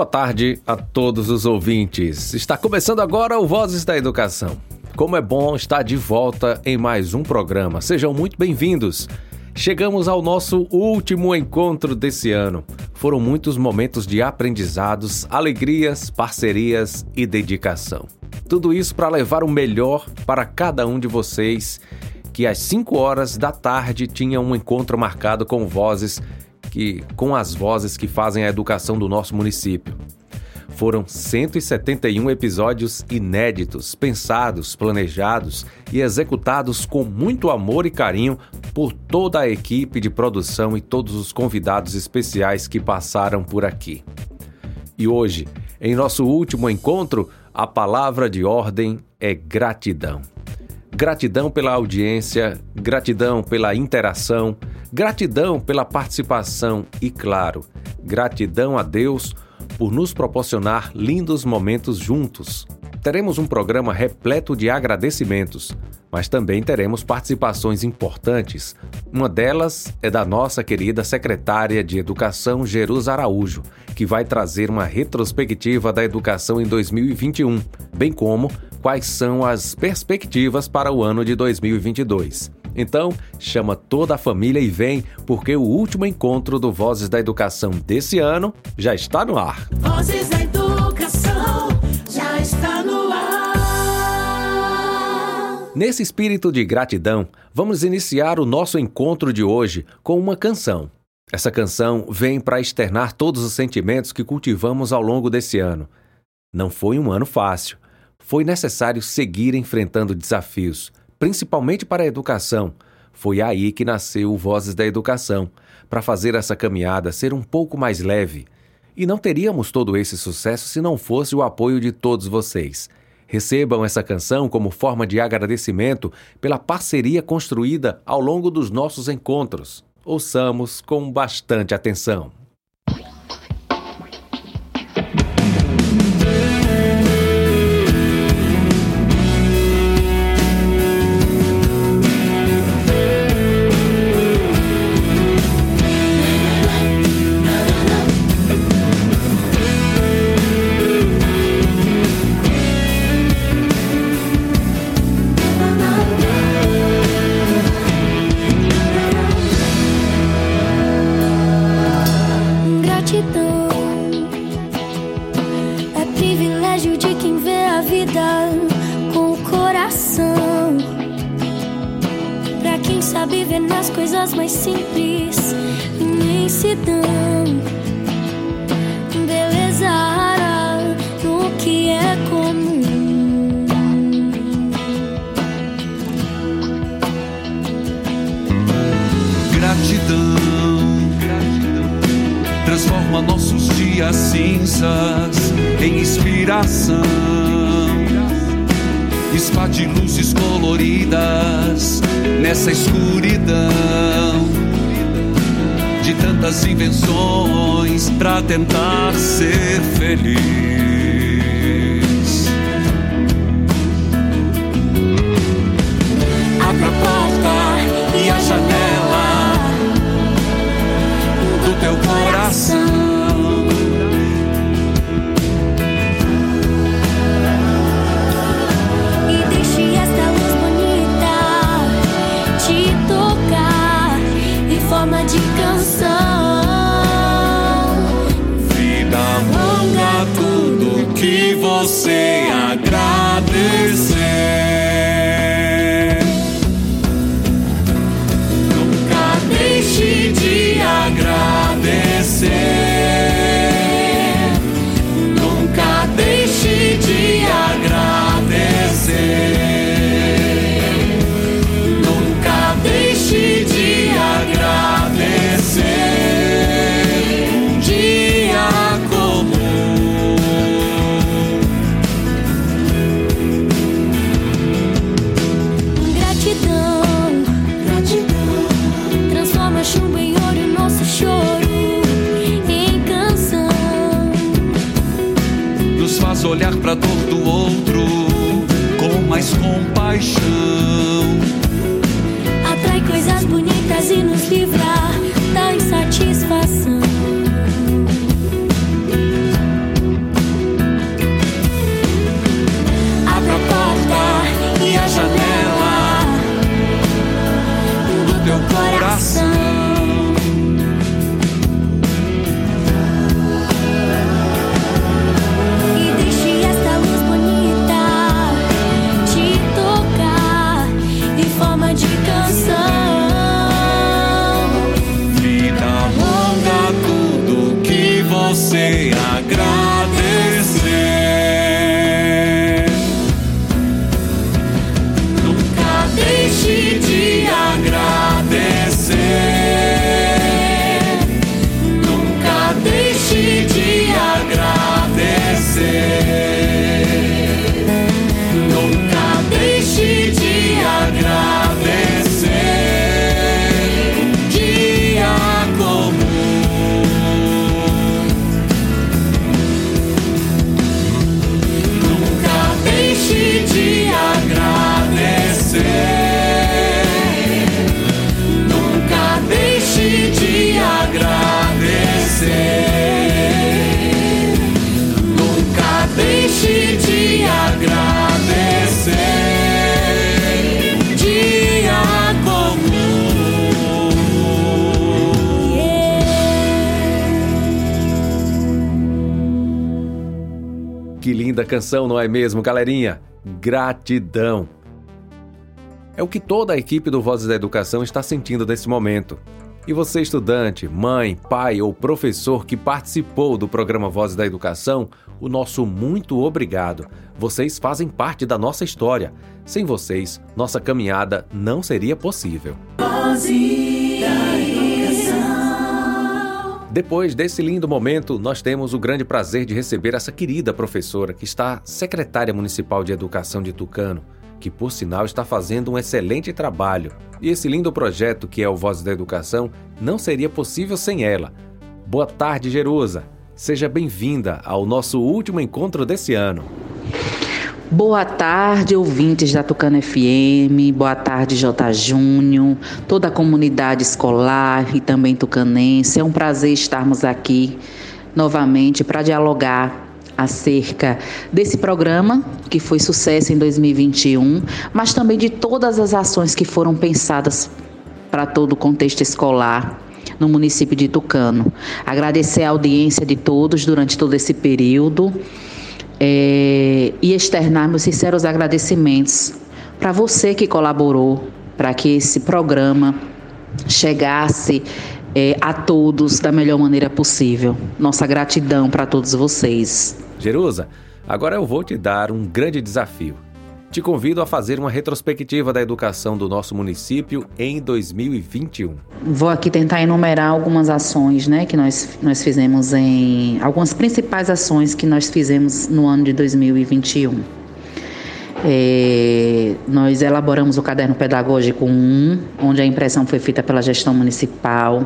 Boa tarde a todos os ouvintes. Está começando agora o Vozes da Educação. Como é bom estar de volta em mais um programa. Sejam muito bem-vindos. Chegamos ao nosso último encontro desse ano. Foram muitos momentos de aprendizados, alegrias, parcerias e dedicação. Tudo isso para levar o melhor para cada um de vocês, que às 5 horas da tarde tinha um encontro marcado com vozes que com as vozes que fazem a educação do nosso município. Foram 171 episódios inéditos, pensados, planejados e executados com muito amor e carinho por toda a equipe de produção e todos os convidados especiais que passaram por aqui. E hoje, em nosso último encontro, a palavra de ordem é gratidão. Gratidão pela audiência, gratidão pela interação, gratidão pela participação e, claro, gratidão a Deus por nos proporcionar lindos momentos juntos. Teremos um programa repleto de agradecimentos, mas também teremos participações importantes. Uma delas é da nossa querida secretária de Educação, Jerusa Araújo, que vai trazer uma retrospectiva da educação em 2021, bem como quais são as perspectivas para o ano de 2022. Então, chama toda a família e vem, porque o último encontro do Vozes da Educação desse ano já está no ar. Vozes da Educação já está no ar. Nesse espírito de gratidão, vamos iniciar o nosso encontro de hoje com uma canção. Essa canção vem para externar todos os sentimentos que cultivamos ao longo desse ano. Não foi um ano fácil. Foi necessário seguir enfrentando desafios, principalmente para a educação. Foi aí que nasceu o Vozes da Educação, para fazer essa caminhada ser um pouco mais leve. E não teríamos todo esse sucesso se não fosse o apoio de todos vocês. Recebam essa canção como forma de agradecimento pela parceria construída ao longo dos nossos encontros. Ouçamos com bastante atenção. Não é mesmo, galerinha? Gratidão. É o que toda a equipe do Vozes da Educação está sentindo nesse momento. E você, estudante, mãe, pai ou professor que participou do programa Vozes da Educação, o nosso muito obrigado. Vocês fazem parte da nossa história. Sem vocês, nossa caminhada não seria possível. Vozes Depois desse lindo momento, nós temos o grande prazer de receber essa querida professora que está secretária municipal de Educação de Tucano que por sinal está fazendo um excelente trabalho. E esse lindo projeto que é o Voz da Educação não seria possível sem ela. Boa tarde, Jerusa. Seja bem-vinda ao nosso último encontro desse ano. Boa tarde, ouvintes da Tucano FM, boa tarde, J. Júnior, toda a comunidade escolar e também tucanense. É um prazer estarmos aqui novamente para dialogar acerca desse programa, que foi sucesso em 2021, mas também de todas as ações que foram pensadas para todo o contexto escolar no município de Tucano. Agradecer a audiência de todos durante todo esse período é, e externar meus sinceros agradecimentos para você que colaborou para que esse programa chegasse é, a todos da melhor maneira possível. Nossa gratidão para todos vocês. Jerusa, agora eu vou te dar um grande desafio. Te convido a fazer uma retrospectiva da educação do nosso município em 2021. Vou aqui tentar enumerar algumas ações né, que nós, nós fizemos em. algumas principais ações que nós fizemos no ano de 2021. É, nós elaboramos o caderno pedagógico 1, onde a impressão foi feita pela gestão municipal.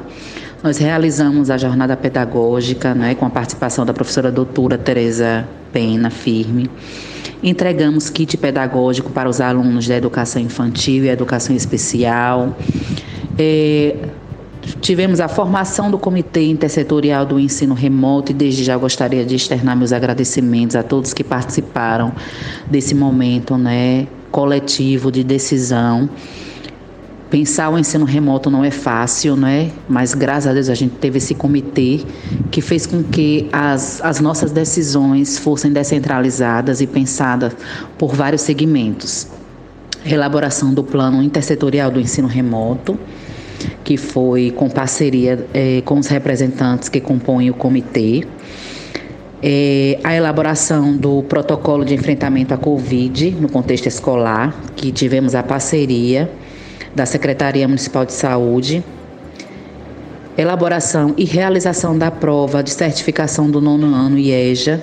Nós realizamos a jornada pedagógica né, com a participação da professora doutora Tereza Pena Firme. Entregamos kit pedagógico para os alunos da educação infantil e educação especial. É, tivemos a formação do Comitê Intersetorial do Ensino Remoto e desde já gostaria de externar meus agradecimentos a todos que participaram desse momento né, coletivo de decisão. Pensar o ensino remoto não é fácil, né? Mas graças a Deus a gente teve esse comitê que fez com que as, as nossas decisões fossem descentralizadas e pensadas por vários segmentos. Elaboração do plano intersetorial do ensino remoto, que foi com parceria eh, com os representantes que compõem o comitê. É, a elaboração do protocolo de enfrentamento à Covid no contexto escolar, que tivemos a parceria da Secretaria Municipal de Saúde, elaboração e realização da prova de certificação do nono ano IEJA.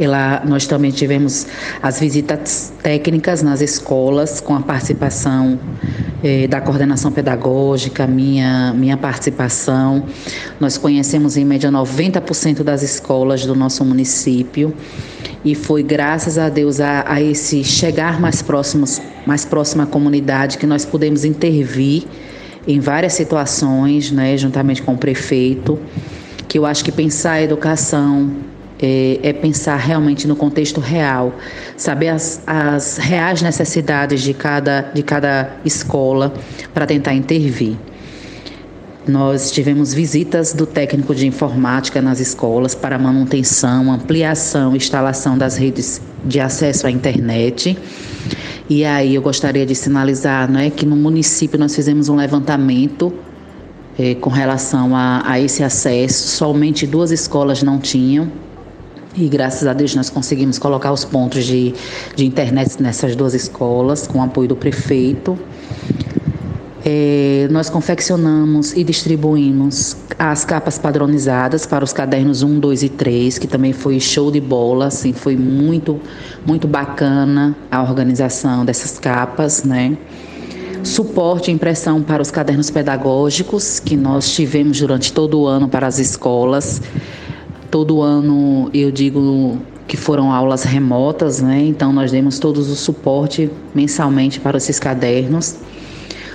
Ela, nós também tivemos as visitas técnicas nas escolas, com a participação eh, da coordenação pedagógica, minha, minha participação. Nós conhecemos em média 90% das escolas do nosso município e foi graças a Deus a, a esse chegar mais próximos, mais próximo à comunidade que nós pudemos intervir em várias situações, né, juntamente com o prefeito, que eu acho que pensar a educação é, é, pensar realmente no contexto real, saber as, as reais necessidades de cada, de cada escola para tentar intervir. Nós tivemos visitas do técnico de informática nas escolas para manutenção, ampliação, instalação das redes de acesso à internet. E aí eu gostaria de sinalizar né, que no município nós fizemos um levantamento eh, com relação a, a esse acesso. Somente duas escolas não tinham, e graças a Deus nós conseguimos colocar os pontos de, de internet nessas duas escolas, com o apoio do prefeito. É, nós confeccionamos e distribuímos as capas padronizadas para os cadernos 1, 2 e 3, que também foi show de bola, assim, foi muito, muito bacana a organização dessas capas, né? Suporte e impressão para os cadernos pedagógicos, que nós tivemos durante todo o ano para as escolas. Todo ano, eu digo que foram aulas remotas, né? Então, nós demos todos o suporte mensalmente para esses cadernos.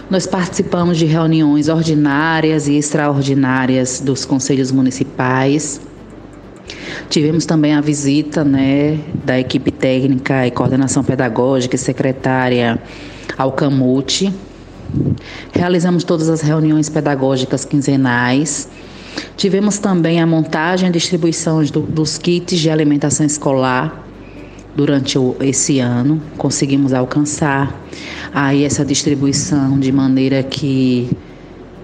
Nós participamos de reuniões ordinárias e extraordinárias dos conselhos municipais. Tivemos também a visita né, da equipe técnica e coordenação pedagógica e secretária ao Camute. Realizamos todas as reuniões pedagógicas quinzenais Tivemos também a montagem e distribuição do, dos kits de alimentação escolar durante esse ano. Conseguimos alcançar aí essa distribuição de maneira que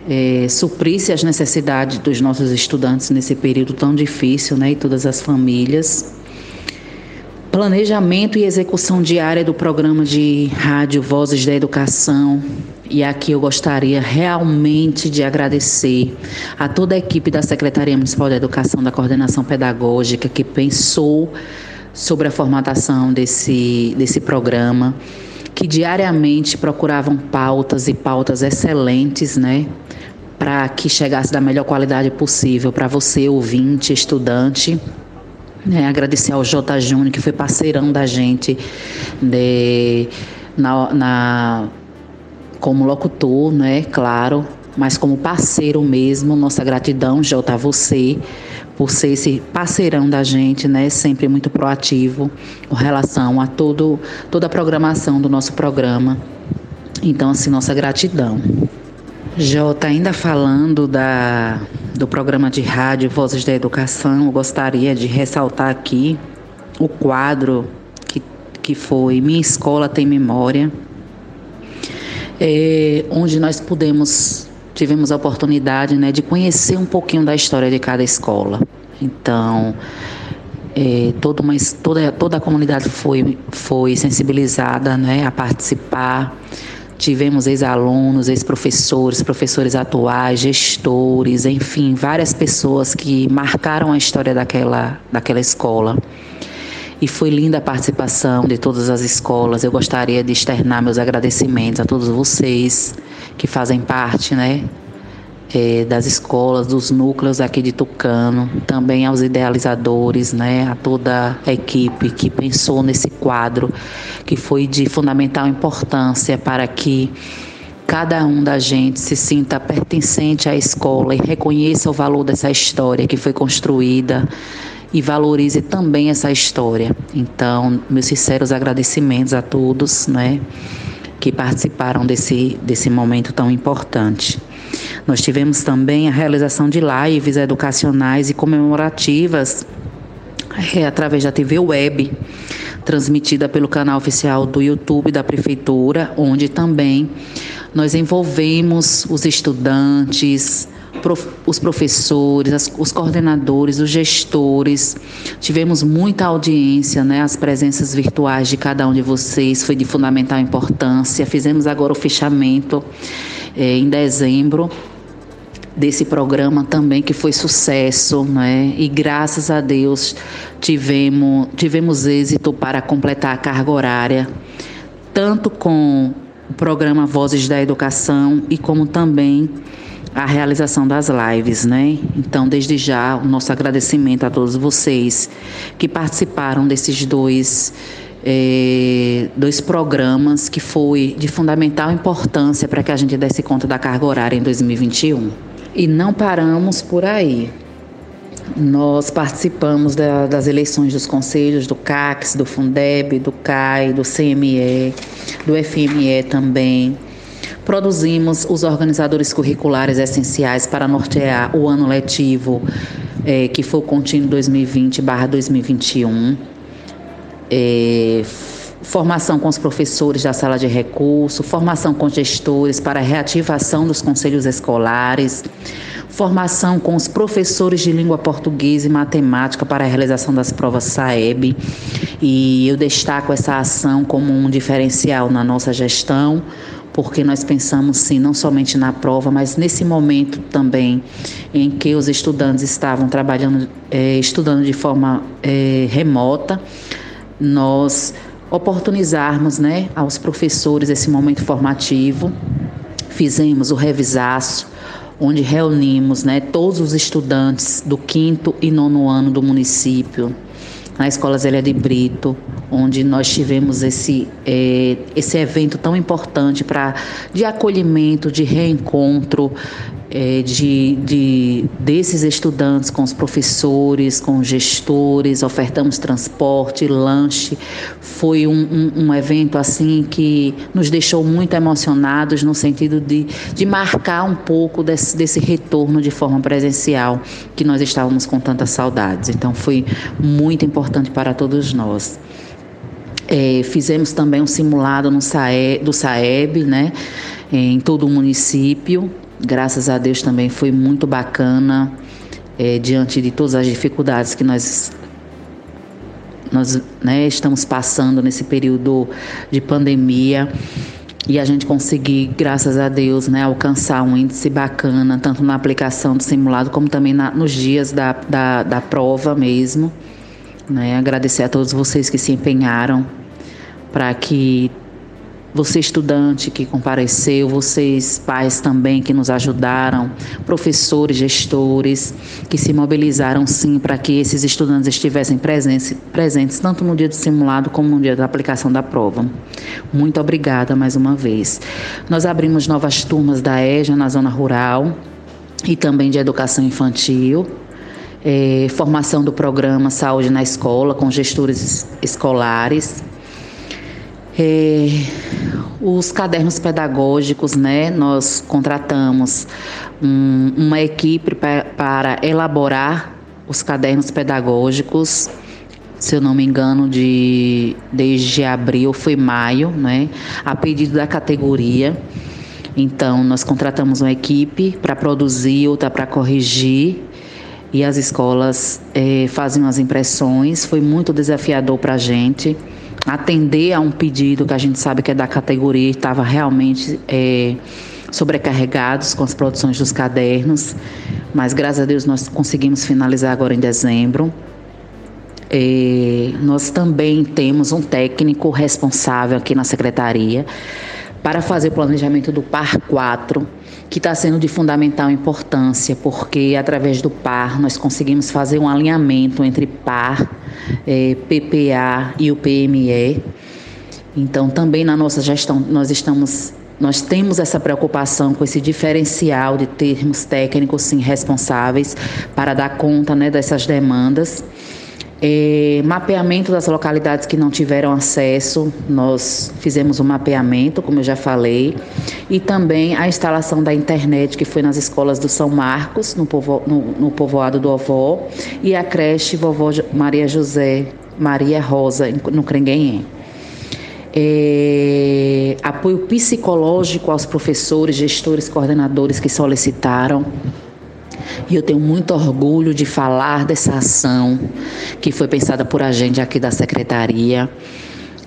é, suprisse as necessidades dos nossos estudantes nesse período tão difícil, né, e todas as famílias. Planejamento e execução diária do programa de rádio Vozes da Educação. E aqui eu gostaria realmente de agradecer a toda a equipe da Secretaria Municipal da Educação, da Coordenação Pedagógica, que pensou sobre a formatação desse, desse programa, que diariamente procuravam pautas e pautas excelentes, né? Para que chegasse da melhor qualidade possível para você, ouvinte, estudante. Né, agradecer ao J. Júnior, que foi parceirão da gente de, na, na, como locutor, né? Claro, mas como parceiro mesmo. Nossa gratidão, J. A você, por ser esse parceirão da gente, né? Sempre muito proativo com relação a todo, toda a programação do nosso programa. Então, assim, nossa gratidão. Jota, ainda falando da, do programa de rádio Vozes da Educação, eu gostaria de ressaltar aqui o quadro que, que foi Minha Escola Tem Memória, é, onde nós pudemos tivemos a oportunidade né, de conhecer um pouquinho da história de cada escola. Então, é, toda, uma, toda, toda a comunidade foi, foi sensibilizada né, a participar. Tivemos ex-alunos, ex-professores, professores atuais, gestores, enfim, várias pessoas que marcaram a história daquela, daquela escola. E foi linda a participação de todas as escolas. Eu gostaria de externar meus agradecimentos a todos vocês que fazem parte, né, é, das escolas, dos núcleos aqui de Tucano, também aos idealizadores, né, a toda a equipe que pensou nesse quadro, que foi de fundamental importância para que cada um da gente se sinta pertencente à escola e reconheça o valor dessa história que foi construída e valorize também essa história. Então, meus sinceros agradecimentos a todos, né? Que participaram desse, desse momento tão importante. Nós tivemos também a realização de lives educacionais e comemorativas é, através da TV Web, transmitida pelo canal oficial do YouTube da Prefeitura, onde também nós envolvemos os estudantes, os professores, os coordenadores, os gestores. Tivemos muita audiência, né? As presenças virtuais de cada um de vocês foi de fundamental importância. Fizemos agora o fechamento é, em dezembro desse programa também que foi sucesso, né? E graças a Deus tivemos tivemos êxito para completar a carga horária, tanto com o programa Vozes da Educação e como também a realização das lives, né? Então, desde já, o nosso agradecimento a todos vocês que participaram desses dois, é, dois programas que foi de fundamental importância para que a gente desse conta da carga horária em 2021. E não paramos por aí. Nós participamos da, das eleições dos conselhos do CACS, do Fundeb, do CAI, do CME, do FME também Produzimos os organizadores curriculares essenciais para nortear o ano letivo, é, que foi o contínuo 2020-2021. É, formação com os professores da sala de recurso, formação com gestores para reativação dos conselhos escolares, formação com os professores de língua portuguesa e matemática para a realização das provas SAEB. E eu destaco essa ação como um diferencial na nossa gestão, porque nós pensamos sim não somente na prova, mas nesse momento também em que os estudantes estavam trabalhando, é, estudando de forma é, remota, nós oportunizarmos né, aos professores esse momento formativo, fizemos o revisaço, onde reunimos né, todos os estudantes do quinto e nono ano do município, na Escola Zélia de Brito, onde nós tivemos esse, é, esse evento tão importante para de acolhimento, de reencontro é, de, de, desses estudantes com os professores, com os gestores, ofertamos transporte, lanche. Foi um, um, um, evento assim que nos deixou muito emocionados no sentido de, de marcar um pouco desse, desse retorno de forma presencial que nós estávamos com tantas saudades. Então foi muito importante para todos nós. É, fizemos também um simulado no SAE, do SAEB, né, em todo o município, graças a Deus também foi muito bacana, é, diante de todas as dificuldades que nós, nós né, estamos passando nesse período de pandemia. E a gente conseguir, graças a Deus, né, alcançar um índice bacana, tanto na aplicação do simulado, como também na, nos dias da, da, da prova mesmo. Né? Agradecer a todos vocês que se empenharam para que você estudante que compareceu, vocês pais também que nos ajudaram, professores, gestores que se mobilizaram sim para que esses estudantes estivessem presentes, tanto no dia do simulado como no dia da aplicação da prova. Muito obrigada mais uma vez. Nós abrimos novas turmas da EJA na zona rural e também de educação infantil. É, formação do programa Saúde na Escola com gestores escolares é, os cadernos pedagógicos, né? Nós contratamos um, uma equipe pra, para elaborar os cadernos pedagógicos. Se eu não me engano, de desde abril foi maio, né? A pedido da categoria. Então, nós contratamos uma equipe para produzir, outra para corrigir, e as escolas é, fazem as impressões. Foi muito desafiador para a gente atender a um pedido que a gente sabe que é da categoria e estava realmente é, sobrecarregados com as produções dos cadernos, mas graças a Deus nós conseguimos finalizar agora em dezembro. É, nós também temos um técnico responsável aqui na secretaria para fazer o planejamento do PAR 4, que está sendo de fundamental importância, porque através do PAR nós conseguimos fazer um alinhamento entre PAR é, PPA e o PME. Então, também na nossa gestão, nós estamos nós temos essa preocupação com esse diferencial de termos técnicos sim responsáveis para dar conta né, dessas demandas. É, mapeamento das localidades que não tiveram acesso, nós fizemos um mapeamento, como eu já falei, e também a instalação da internet, que foi nas escolas do São Marcos, no, povo, no, no povoado do Ovó, e a creche Vovó Maria José, Maria Rosa, no Crenguenhém. É, apoio psicológico aos professores, gestores, coordenadores que solicitaram e eu tenho muito orgulho de falar dessa ação que foi pensada por a gente aqui da secretaria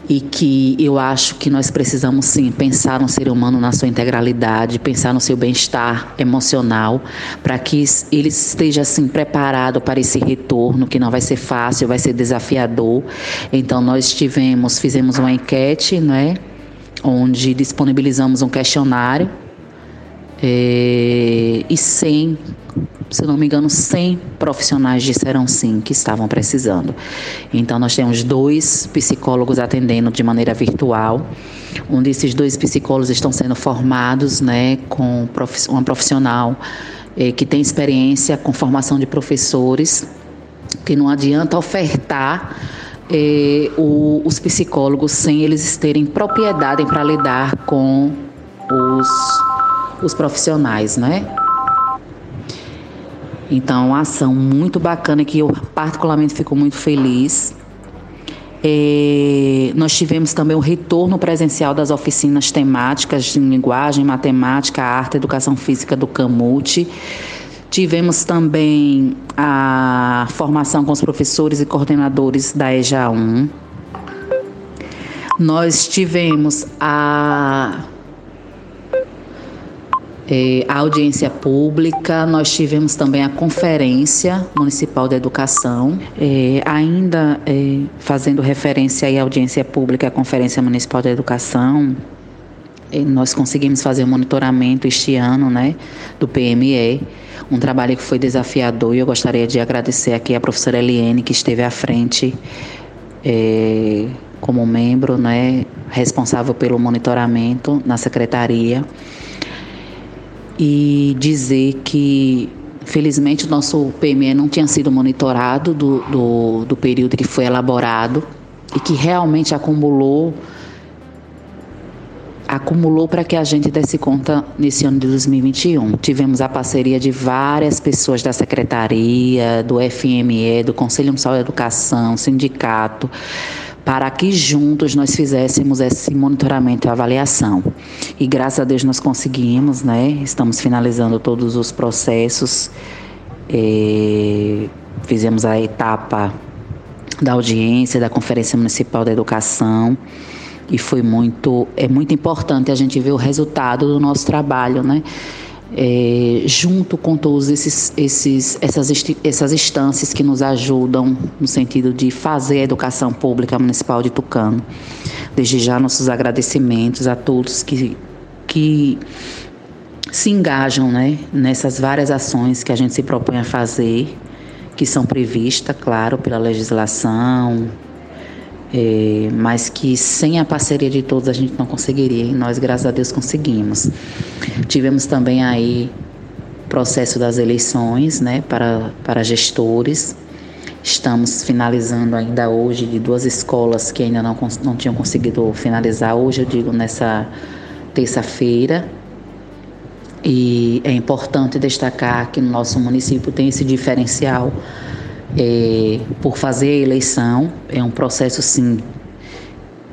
e que eu acho que nós precisamos sim pensar no ser humano na sua integralidade, pensar no seu bem-estar emocional, para que ele esteja assim preparado para esse retorno que não vai ser fácil, vai ser desafiador. Então nós tivemos, fizemos uma enquete, né, onde disponibilizamos um questionário é, e 100 se não me engano, 100 profissionais disseram sim que estavam precisando. Então, nós temos dois psicólogos atendendo de maneira virtual. Um desses dois psicólogos estão sendo formados né, com uma profissional eh, que tem experiência com formação de professores, que não adianta ofertar eh, o, os psicólogos sem eles terem propriedade para lidar com os, os profissionais, né? Então, uma ação muito bacana que eu particularmente fico muito feliz. É, nós tivemos também o retorno presencial das oficinas temáticas de linguagem, matemática, arte, educação física do Camute. Tivemos também a formação com os professores e coordenadores da EJA 1. Nós tivemos a é, a audiência pública, nós tivemos também a Conferência Municipal de Educação, é, ainda é, fazendo referência à audiência pública, a Conferência Municipal de Educação, nós conseguimos fazer o um monitoramento este ano né, do PME, um trabalho que foi desafiador e eu gostaria de agradecer aqui a professora Eliane, que esteve à frente é, como membro né, responsável pelo monitoramento na secretaria. E dizer que felizmente o nosso PME não tinha sido monitorado do, do, do período que foi elaborado e que realmente acumulou acumulou para que a gente desse conta nesse ano de 2021. Tivemos a parceria de várias pessoas da secretaria, do FME, do Conselho Municipal de Educação, sindicato, para que juntos nós fizéssemos esse monitoramento e avaliação. E graças a Deus nós conseguimos, né? Estamos finalizando todos os processos. É, fizemos a etapa da audiência da Conferência Municipal da Educação e foi muito é muito importante a gente ver o resultado do nosso trabalho, né? É, junto com todos esses, esses essas, essas instâncias que nos ajudam no sentido de fazer a educação pública municipal de Tucano. Desde já nossos agradecimentos a todos que, que se engajam né, nessas várias ações que a gente se propõe a fazer, que são previstas, claro, pela legislação, é, mas que sem a parceria de todos a gente não conseguiria e nós, graças a Deus, conseguimos. Tivemos também aí processo das eleições né, para, para gestores. Estamos finalizando ainda hoje de duas escolas que ainda não, não tinham conseguido finalizar. Hoje, eu digo, nessa terça-feira. E é importante destacar que no nosso município tem esse diferencial é, por fazer a eleição. É um processo, sim,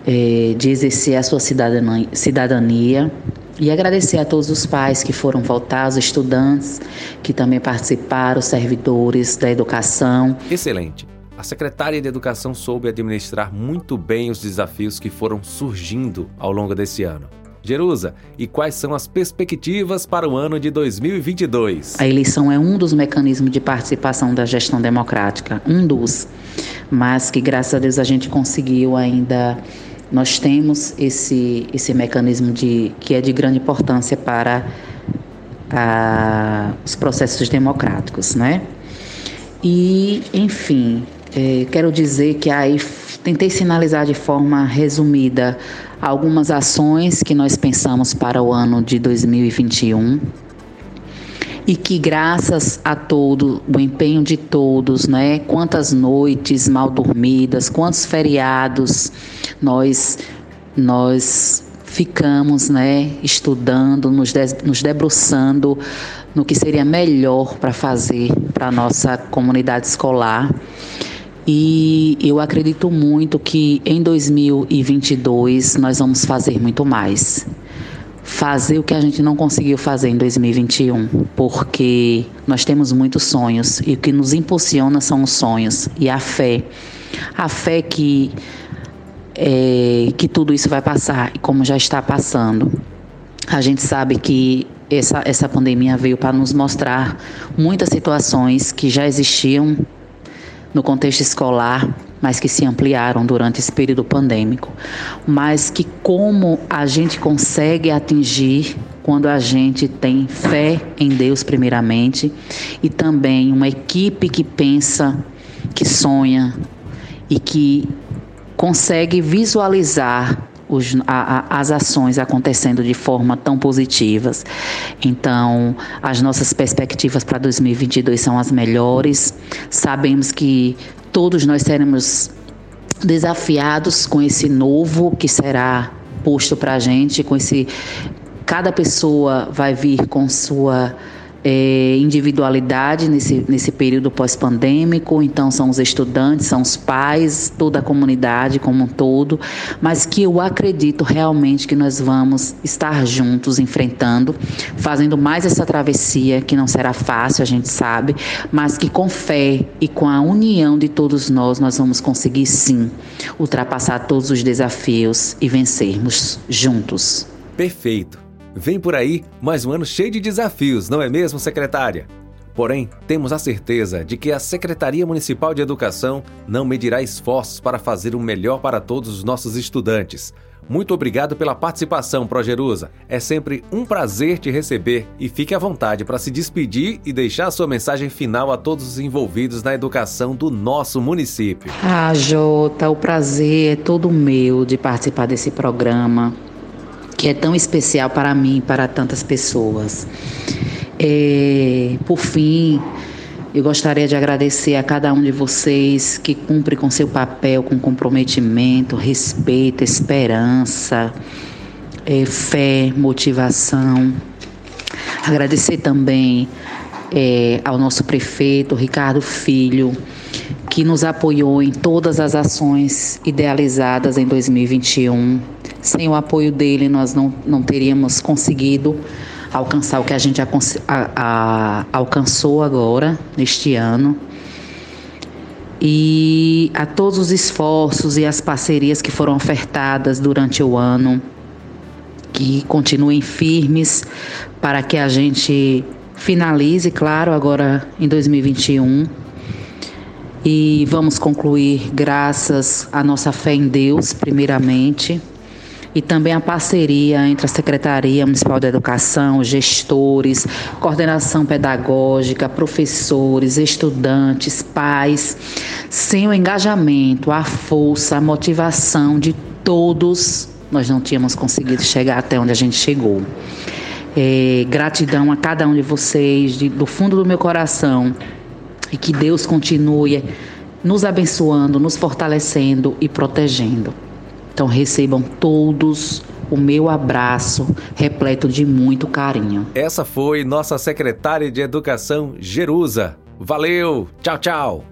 é, de exercer a sua cidadania, cidadania e agradecer a todos os pais que foram votar, os estudantes que também participaram, os servidores da educação. Excelente. A secretária de Educação soube administrar muito bem os desafios que foram surgindo ao longo desse ano. Jerusa, e quais são as perspectivas para o ano de 2022? A eleição é um dos mecanismos de participação da gestão democrática, um dos, mas que graças a Deus a gente conseguiu ainda. Nós temos esse, esse mecanismo de, que é de grande importância para a, os processos democráticos, né? E, enfim, é, quero dizer que aí tentei sinalizar de forma resumida algumas ações que nós pensamos para o ano de 2021 e que graças a todo o empenho de todos, né, quantas noites mal dormidas, quantos feriados nós nós ficamos, né, estudando, nos, de, nos debruçando no que seria melhor para fazer para nossa comunidade escolar. E eu acredito muito que em 2022 nós vamos fazer muito mais. Fazer o que a gente não conseguiu fazer em 2021, porque nós temos muitos sonhos e o que nos impulsiona são os sonhos e a fé. A fé que é, que tudo isso vai passar e como já está passando. A gente sabe que essa, essa pandemia veio para nos mostrar muitas situações que já existiam no contexto escolar, mas que se ampliaram durante esse período pandêmico. Mas que como a gente consegue atingir quando a gente tem fé em Deus primeiramente e também uma equipe que pensa, que sonha e que consegue visualizar os, a, a, as ações acontecendo de forma tão positivas. Então, as nossas perspectivas para 2022 são as melhores. Sabemos que todos nós seremos desafiados com esse novo que será posto para a gente, com esse cada pessoa vai vir com sua é, individualidade nesse, nesse período pós-pandêmico, então são os estudantes, são os pais, toda a comunidade como um todo, mas que eu acredito realmente que nós vamos estar juntos enfrentando, fazendo mais essa travessia, que não será fácil, a gente sabe, mas que com fé e com a união de todos nós, nós vamos conseguir sim ultrapassar todos os desafios e vencermos juntos. Perfeito. Vem por aí mais um ano cheio de desafios, não é mesmo, secretária? Porém, temos a certeza de que a Secretaria Municipal de Educação não medirá esforços para fazer o melhor para todos os nossos estudantes. Muito obrigado pela participação, Projerusa. É sempre um prazer te receber e fique à vontade para se despedir e deixar sua mensagem final a todos os envolvidos na educação do nosso município. Ah, Jota, o prazer é todo meu de participar desse programa que é tão especial para mim e para tantas pessoas. É, por fim, eu gostaria de agradecer a cada um de vocês que cumpre com seu papel com comprometimento, respeito, esperança, é, fé, motivação. Agradecer também é, ao nosso prefeito, Ricardo Filho, que nos apoiou em todas as ações idealizadas em 2021. Sem o apoio dele, nós não, não teríamos conseguido alcançar o que a gente a, a, alcançou agora, neste ano. E a todos os esforços e as parcerias que foram ofertadas durante o ano, que continuem firmes para que a gente finalize, claro, agora em 2021. E vamos concluir graças à nossa fé em Deus, primeiramente, e também a parceria entre a Secretaria Municipal de Educação, gestores, coordenação pedagógica, professores, estudantes, pais, sem o engajamento, a força, a motivação de todos, nós não tínhamos conseguido chegar até onde a gente chegou. É, gratidão a cada um de vocês, de, do fundo do meu coração, e que Deus continue nos abençoando, nos fortalecendo e protegendo. Então recebam todos o meu abraço repleto de muito carinho. Essa foi nossa secretária de Educação, Jerusa. Valeu! Tchau, tchau!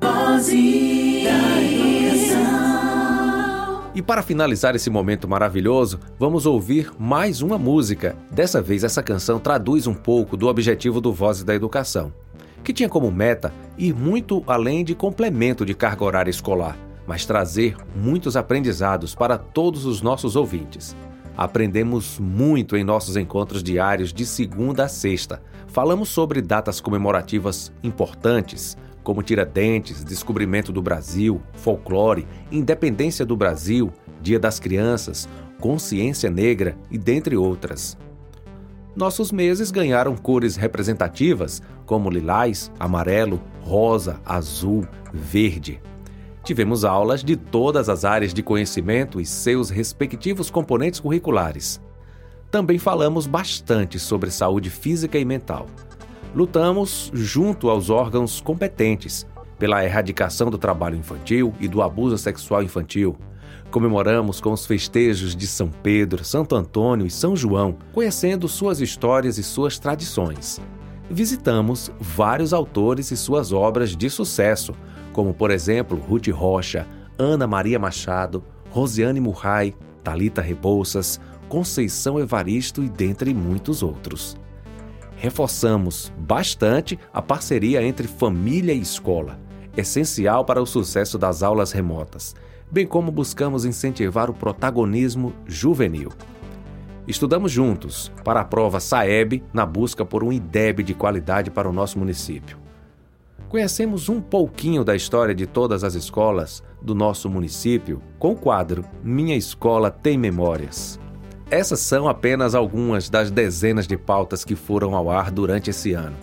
E para finalizar esse momento maravilhoso, vamos ouvir mais uma música. Dessa vez, essa canção traduz um pouco do objetivo do Vozes da Educação, que tinha como meta ir muito além de complemento de carga horária escolar, mas trazer muitos aprendizados para todos os nossos ouvintes. Aprendemos muito em nossos encontros diários de segunda a sexta. Falamos sobre datas comemorativas importantes, como Tiradentes, Descobrimento do Brasil, Folclore, Independência do Brasil, Dia das Crianças, Consciência Negra e dentre outras. Nossos meses ganharam cores representativas como lilás, amarelo, rosa, azul, verde. Tivemos aulas de todas as áreas de conhecimento e seus respectivos componentes curriculares. Também falamos bastante sobre saúde física e mental lutamos junto aos órgãos competentes pela erradicação do trabalho infantil e do abuso sexual infantil. Comemoramos com os festejos de São Pedro, Santo Antônio e São João, conhecendo suas histórias e suas tradições. Visitamos vários autores e suas obras de sucesso, como por exemplo Ruth Rocha, Ana Maria Machado, Rosiane Murray, Talita Rebouças, Conceição Evaristo e dentre muitos outros reforçamos bastante a parceria entre família e escola, essencial para o sucesso das aulas remotas, bem como buscamos incentivar o protagonismo juvenil. Estudamos juntos para a prova SAEB na busca por um IDEB de qualidade para o nosso município. Conhecemos um pouquinho da história de todas as escolas do nosso município com o quadro Minha Escola Tem Memórias. Essas são apenas algumas das dezenas de pautas que foram ao ar durante esse ano.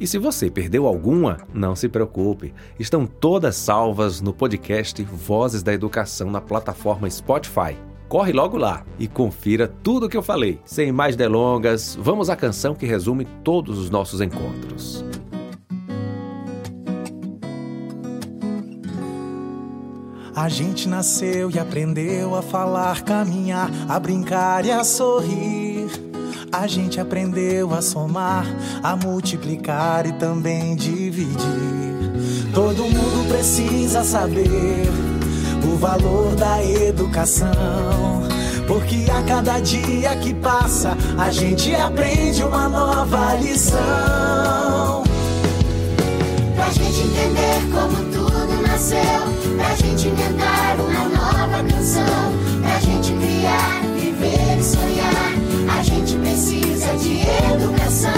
E se você perdeu alguma, não se preocupe, estão todas salvas no podcast Vozes da Educação na plataforma Spotify. Corre logo lá e confira tudo o que eu falei. Sem mais delongas, vamos à canção que resume todos os nossos encontros. A gente nasceu e aprendeu a falar, caminhar, a brincar e a sorrir. A gente aprendeu a somar, a multiplicar e também dividir. Todo mundo precisa saber o valor da educação. Porque a cada dia que passa, a gente aprende uma nova lição. Pra gente entender como nasceu Pra gente inventar uma nova canção, pra gente criar, viver e sonhar, a gente precisa de educação.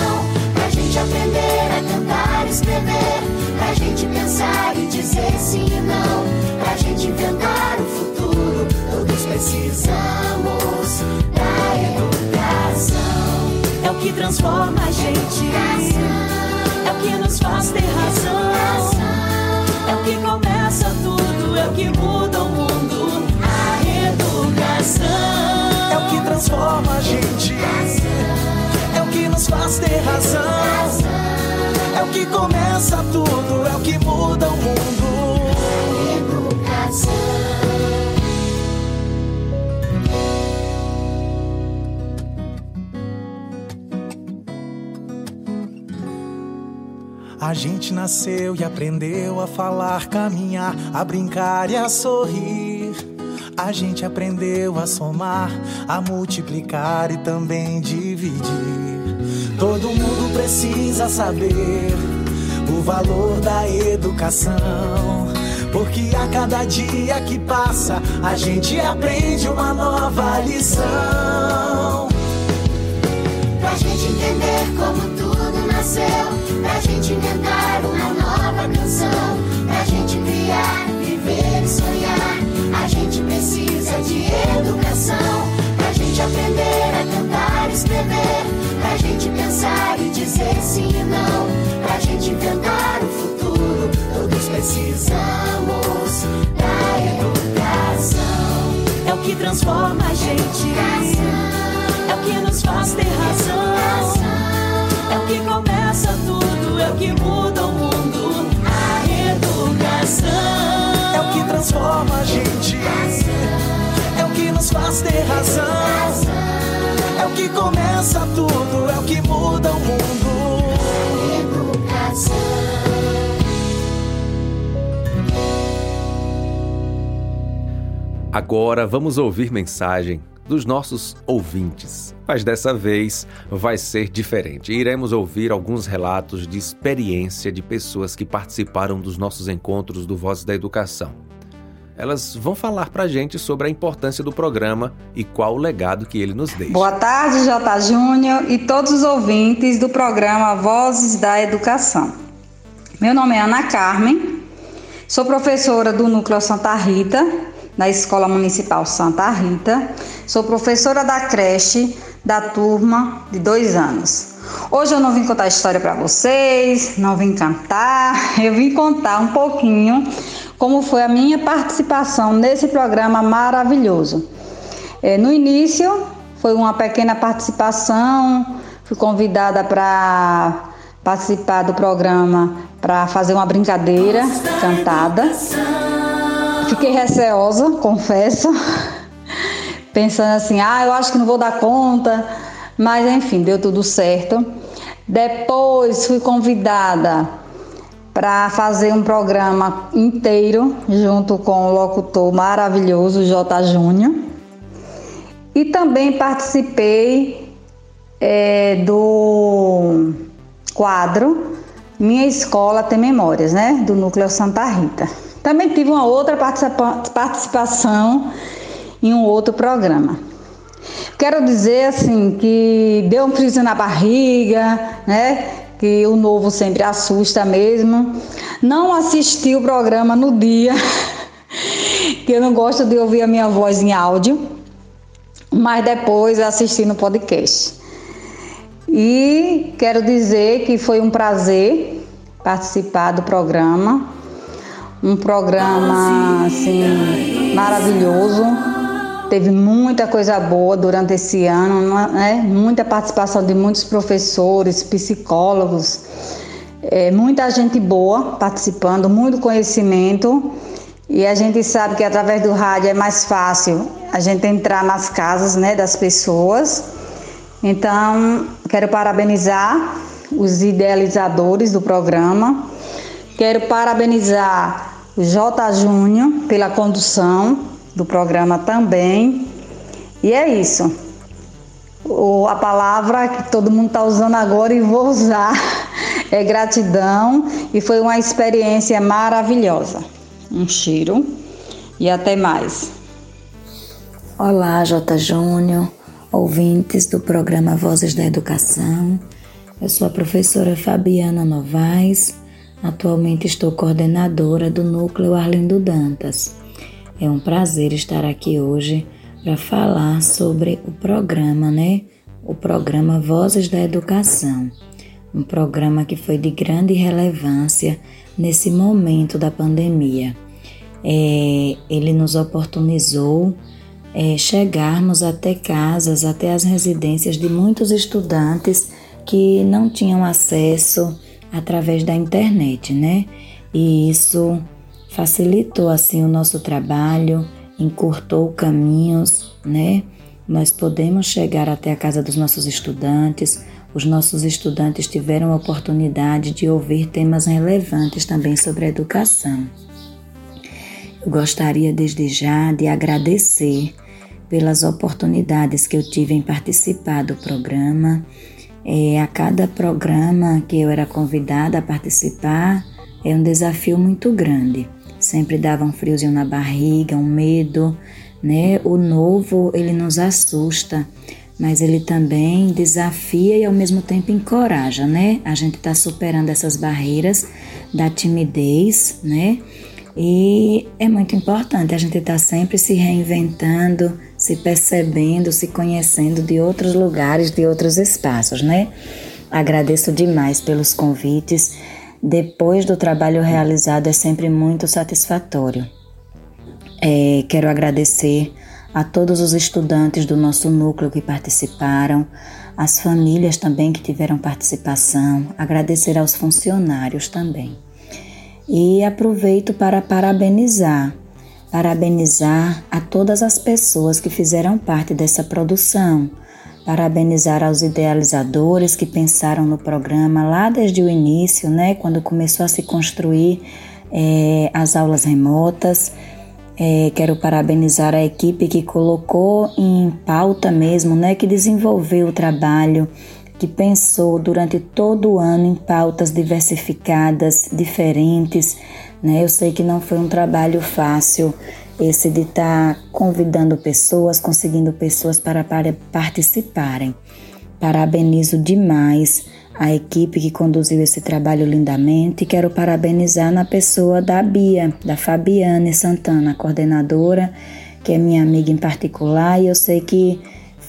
Pra gente aprender a cantar, escrever, pra gente pensar e dizer sim e não, pra gente inventar o futuro, todos precisamos da educação. É o que transforma a gente, é o que nos faz ter razão, que começa tudo é o que muda o mundo. A educação é o que transforma a gente. É o que nos faz ter razão. É o que começa tudo, é o que muda o mundo. A gente nasceu e aprendeu a falar, caminhar, a brincar e a sorrir. A gente aprendeu a somar, a multiplicar e também dividir. Todo mundo precisa saber o valor da educação. Porque a cada dia que passa, a gente aprende uma nova lição. Pra gente entender como nasceu. Pra gente inventar uma nova canção. Pra gente criar, viver e sonhar. A gente precisa de educação. Pra gente aprender a cantar e escrever. Pra gente pensar e dizer sim e não. Pra gente inventar o futuro. Todos precisamos da educação. É o que transforma a gente. É o que nos faz ter razão. É o que muda o mundo. A educação. É o que transforma a gente. É o que nos faz ter razão. É o que começa tudo, é o que muda o mundo. Educação. Agora vamos ouvir mensagem dos nossos ouvintes. Mas dessa vez vai ser diferente. Iremos ouvir alguns relatos de experiência de pessoas que participaram dos nossos encontros do Voz da Educação. Elas vão falar pra gente sobre a importância do programa e qual o legado que ele nos deixa. Boa tarde, J. Júnior e todos os ouvintes do programa Vozes da Educação. Meu nome é Ana Carmen, sou professora do Núcleo Santa Rita, na Escola Municipal Santa Rita, sou professora da creche da turma de dois anos. Hoje eu não vim contar história para vocês, não vim cantar, eu vim contar um pouquinho como foi a minha participação nesse programa maravilhoso. É, no início foi uma pequena participação, fui convidada para participar do programa para fazer uma brincadeira cantada. Fiquei receosa, confesso, pensando assim, ah, eu acho que não vou dar conta, mas enfim, deu tudo certo. Depois fui convidada para fazer um programa inteiro junto com o locutor maravilhoso J. Júnior. E também participei é, do quadro Minha Escola Tem Memórias, né? Do Núcleo Santa Rita. Também tive uma outra participa participação em um outro programa. Quero dizer assim que deu um frio na barriga, né? Que o novo sempre assusta mesmo. Não assisti o programa no dia, que eu não gosto de ouvir a minha voz em áudio, mas depois assisti no podcast. E quero dizer que foi um prazer participar do programa. Um programa assim maravilhoso. Teve muita coisa boa durante esse ano, né? Muita participação de muitos professores, psicólogos, é, muita gente boa participando, muito conhecimento. E a gente sabe que através do rádio é mais fácil a gente entrar nas casas né, das pessoas. Então, quero parabenizar os idealizadores do programa. Quero parabenizar J. Júnior pela condução do programa também. E é isso. O, a palavra que todo mundo está usando agora e vou usar é gratidão e foi uma experiência maravilhosa. Um cheiro e até mais. Olá, J. Júnior, ouvintes do programa Vozes da Educação. Eu sou a professora Fabiana Novaes. Atualmente estou coordenadora do Núcleo Arlindo Dantas. É um prazer estar aqui hoje para falar sobre o programa, né? O programa Vozes da Educação. Um programa que foi de grande relevância nesse momento da pandemia. É, ele nos oportunizou é, chegarmos até casas, até as residências de muitos estudantes que não tinham acesso através da internet, né? E isso facilitou assim o nosso trabalho, encurtou caminhos, né? Nós podemos chegar até a casa dos nossos estudantes. Os nossos estudantes tiveram a oportunidade de ouvir temas relevantes também sobre a educação. Eu gostaria desde já de agradecer pelas oportunidades que eu tive em participar do programa. É, a cada programa que eu era convidada a participar é um desafio muito grande. Sempre dava um friozinho na barriga, um medo, né? O novo ele nos assusta, mas ele também desafia e ao mesmo tempo encoraja, né? A gente está superando essas barreiras da timidez, né? E é muito importante a gente estar tá sempre se reinventando, se percebendo, se conhecendo de outros lugares, de outros espaços, né? Agradeço demais pelos convites. Depois do trabalho realizado é sempre muito satisfatório. É, quero agradecer a todos os estudantes do nosso núcleo que participaram, as famílias também que tiveram participação, agradecer aos funcionários também. E aproveito para parabenizar, parabenizar a todas as pessoas que fizeram parte dessa produção, parabenizar aos idealizadores que pensaram no programa lá desde o início, né, quando começou a se construir é, as aulas remotas. É, quero parabenizar a equipe que colocou em pauta mesmo, né, que desenvolveu o trabalho que pensou durante todo o ano em pautas diversificadas, diferentes. Né? Eu sei que não foi um trabalho fácil esse de estar tá convidando pessoas, conseguindo pessoas para, para participarem. Parabenizo demais a equipe que conduziu esse trabalho lindamente e quero parabenizar na pessoa da Bia, da Fabiane Santana, coordenadora, que é minha amiga em particular, e eu sei que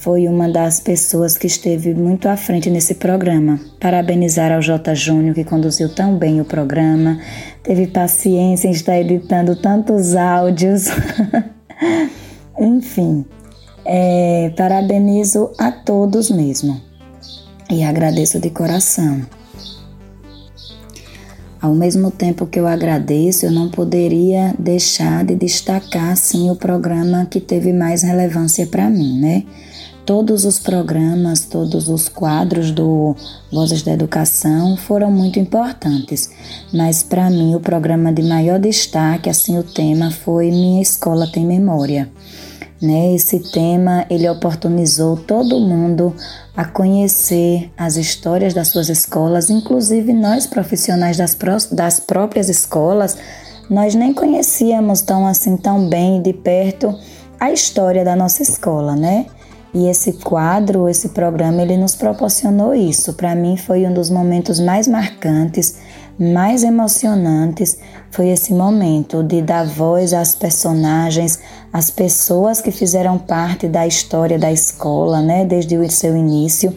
foi uma das pessoas que esteve muito à frente nesse programa. Parabenizar ao J. Júnior, que conduziu tão bem o programa, teve paciência em estar editando tantos áudios. Enfim, é, parabenizo a todos mesmo e agradeço de coração. Ao mesmo tempo que eu agradeço, eu não poderia deixar de destacar assim o programa que teve mais relevância para mim, né? Todos os programas, todos os quadros do Vozes da Educação foram muito importantes, mas para mim o programa de maior destaque, assim o tema, foi Minha Escola Tem Memória. Né? Esse tema ele oportunizou todo mundo a conhecer as histórias das suas escolas, inclusive nós profissionais das, pró das próprias escolas, nós nem conhecíamos tão assim tão bem de perto a história da nossa escola, né? E esse quadro, esse programa, ele nos proporcionou isso. Para mim foi um dos momentos mais marcantes, mais emocionantes, foi esse momento de dar voz às personagens, às pessoas que fizeram parte da história da escola, né, desde o seu início.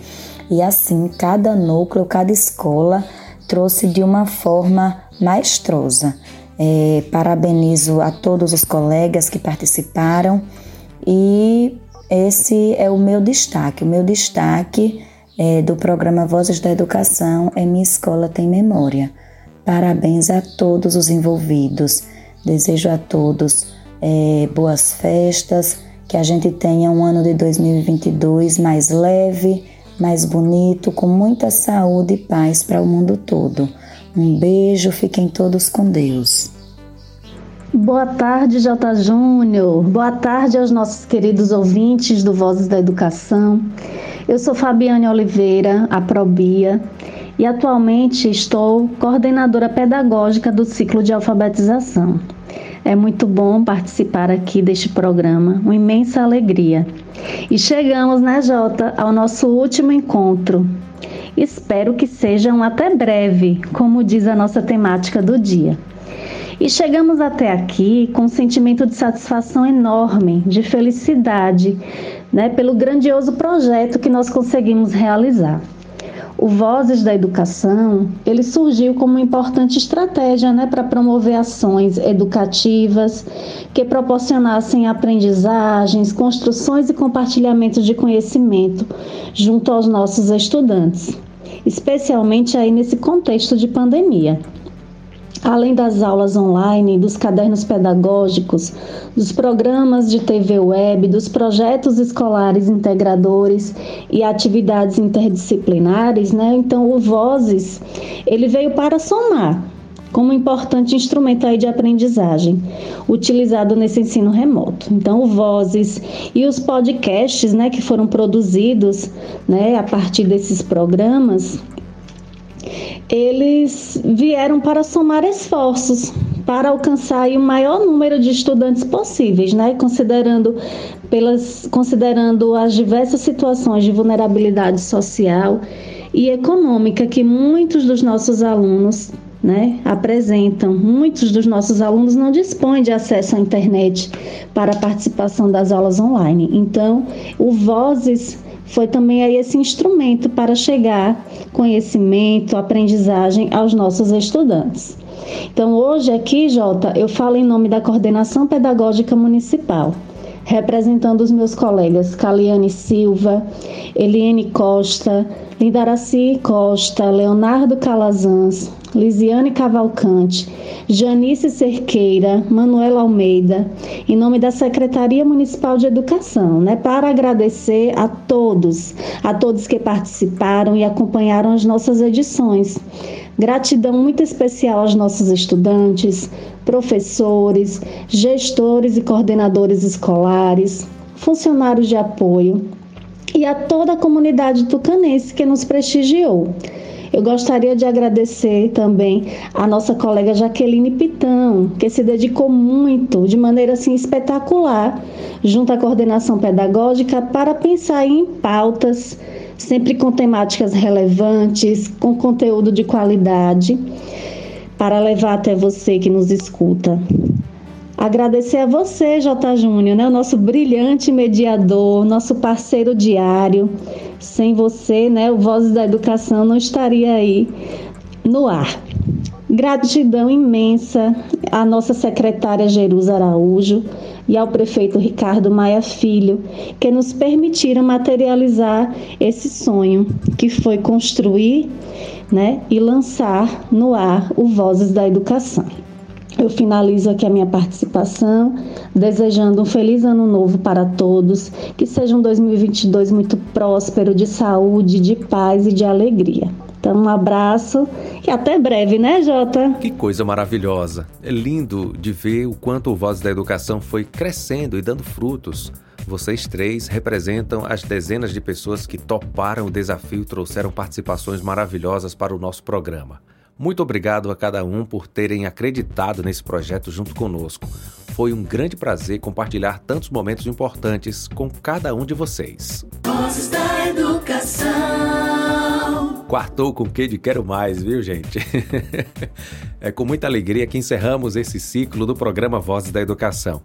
E assim, cada núcleo, cada escola trouxe de uma forma maestrosa. É, parabenizo a todos os colegas que participaram e esse é o meu destaque. O meu destaque é, do programa Vozes da Educação é Minha Escola Tem Memória. Parabéns a todos os envolvidos. Desejo a todos é, boas festas, que a gente tenha um ano de 2022 mais leve, mais bonito, com muita saúde e paz para o mundo todo. Um beijo, fiquem todos com Deus. Boa tarde, J. Júnior. Boa tarde aos nossos queridos ouvintes do Vozes da Educação. Eu sou Fabiane Oliveira, a Probia, e atualmente estou coordenadora pedagógica do ciclo de alfabetização. É muito bom participar aqui deste programa, uma imensa alegria. E chegamos, né, Jota, ao nosso último encontro. Espero que sejam até breve, como diz a nossa temática do dia. E chegamos até aqui com um sentimento de satisfação enorme, de felicidade, né, pelo grandioso projeto que nós conseguimos realizar. o Vozes da Educação, ele surgiu como uma importante estratégia né, para promover ações educativas que proporcionassem aprendizagens, construções e compartilhamentos de conhecimento junto aos nossos estudantes, especialmente aí nesse contexto de pandemia. Além das aulas online, dos cadernos pedagógicos, dos programas de TV web, dos projetos escolares integradores e atividades interdisciplinares, né? Então o Vozes, ele veio para somar como importante instrumento aí de aprendizagem, utilizado nesse ensino remoto. Então, o Vozes e os podcasts, né, que foram produzidos, né, a partir desses programas, eles vieram para somar esforços para alcançar o maior número de estudantes possíveis, né? Considerando pelas considerando as diversas situações de vulnerabilidade social e econômica que muitos dos nossos alunos né, apresentam. Muitos dos nossos alunos não dispõem de acesso à internet para a participação das aulas online. Então, o Vozes foi também aí esse instrumento para chegar conhecimento, aprendizagem aos nossos estudantes. Então, hoje aqui, Jota, eu falo em nome da Coordenação Pedagógica Municipal, representando os meus colegas Caliane Silva, Eliane Costa, Lindaraci Costa, Leonardo Calazans, Lisiane Cavalcante, Janice Cerqueira, Manuela Almeida, em nome da Secretaria Municipal de Educação, né, para agradecer a todos, a todos que participaram e acompanharam as nossas edições. Gratidão muito especial aos nossos estudantes, professores, gestores e coordenadores escolares, funcionários de apoio e a toda a comunidade tucanense que nos prestigiou. Eu gostaria de agradecer também a nossa colega Jaqueline Pitão, que se dedicou muito, de maneira assim espetacular, junto à coordenação pedagógica, para pensar em pautas, sempre com temáticas relevantes, com conteúdo de qualidade, para levar até você que nos escuta. Agradecer a você, J. Júnior, né, o nosso brilhante mediador, nosso parceiro diário. Sem você, né, o Vozes da Educação não estaria aí no ar. Gratidão imensa à nossa secretária Jerusa Araújo e ao prefeito Ricardo Maia Filho, que nos permitiram materializar esse sonho, que foi construir né, e lançar no ar o Vozes da Educação. Eu finalizo aqui a minha participação, desejando um feliz ano novo para todos, que seja um 2022 muito próspero, de saúde, de paz e de alegria. Então, um abraço e até breve, né, Jota? Que coisa maravilhosa. É lindo de ver o quanto o Voz da Educação foi crescendo e dando frutos. Vocês três representam as dezenas de pessoas que toparam o desafio e trouxeram participações maravilhosas para o nosso programa. Muito obrigado a cada um por terem acreditado nesse projeto junto conosco. Foi um grande prazer compartilhar tantos momentos importantes com cada um de vocês. Vozes da Educação. Quartou com que de quero mais, viu, gente? é com muita alegria que encerramos esse ciclo do programa Vozes da Educação.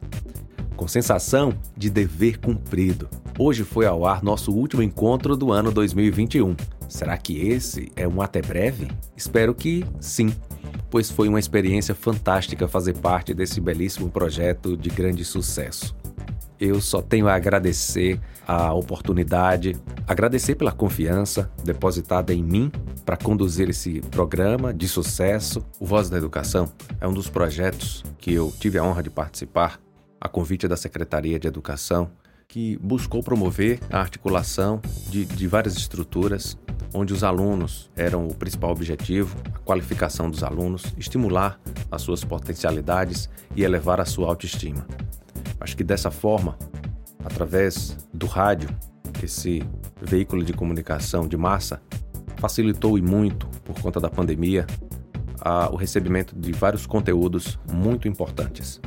Com sensação de dever cumprido. Hoje foi ao ar nosso último encontro do ano 2021. Será que esse é um até breve? Espero que sim, pois foi uma experiência fantástica fazer parte desse belíssimo projeto de grande sucesso. Eu só tenho a agradecer a oportunidade, agradecer pela confiança depositada em mim para conduzir esse programa de sucesso. O Voz da Educação é um dos projetos que eu tive a honra de participar, a convite da Secretaria de Educação, que buscou promover a articulação de, de várias estruturas onde os alunos eram o principal objetivo, a qualificação dos alunos, estimular as suas potencialidades e elevar a sua autoestima. Acho que dessa forma, através do rádio, esse veículo de comunicação de massa, facilitou e muito, por conta da pandemia, a, o recebimento de vários conteúdos muito importantes.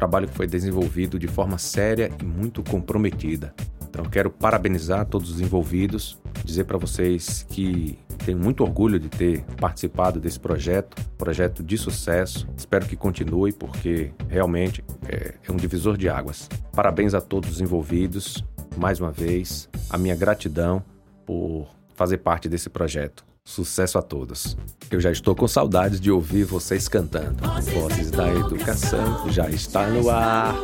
Trabalho que foi desenvolvido de forma séria e muito comprometida. Então, quero parabenizar todos os envolvidos dizer para vocês que tenho muito orgulho de ter participado desse projeto, projeto de sucesso. Espero que continue, porque realmente é, é um divisor de águas. Parabéns a todos os envolvidos, mais uma vez, a minha gratidão por fazer parte desse projeto. Sucesso a todos. Eu já estou com saudades de ouvir vocês cantando. Vozes da Educação já está no ar,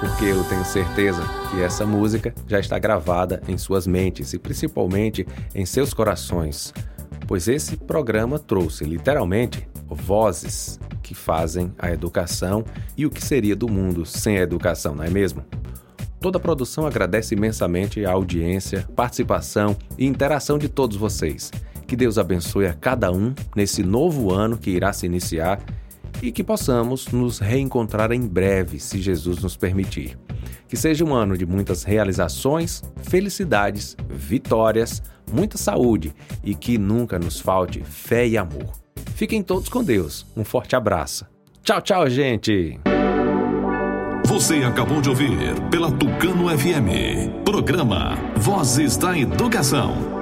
porque eu tenho certeza que essa música já está gravada em suas mentes e principalmente em seus corações, pois esse programa trouxe literalmente vozes que fazem a educação e o que seria do mundo sem a educação, não é mesmo? Toda a produção agradece imensamente a audiência, participação e interação de todos vocês. Que Deus abençoe a cada um nesse novo ano que irá se iniciar e que possamos nos reencontrar em breve, se Jesus nos permitir. Que seja um ano de muitas realizações, felicidades, vitórias, muita saúde e que nunca nos falte fé e amor. Fiquem todos com Deus. Um forte abraço. Tchau, tchau, gente! Você acabou de ouvir pela Tucano FM. Programa Vozes da Educação.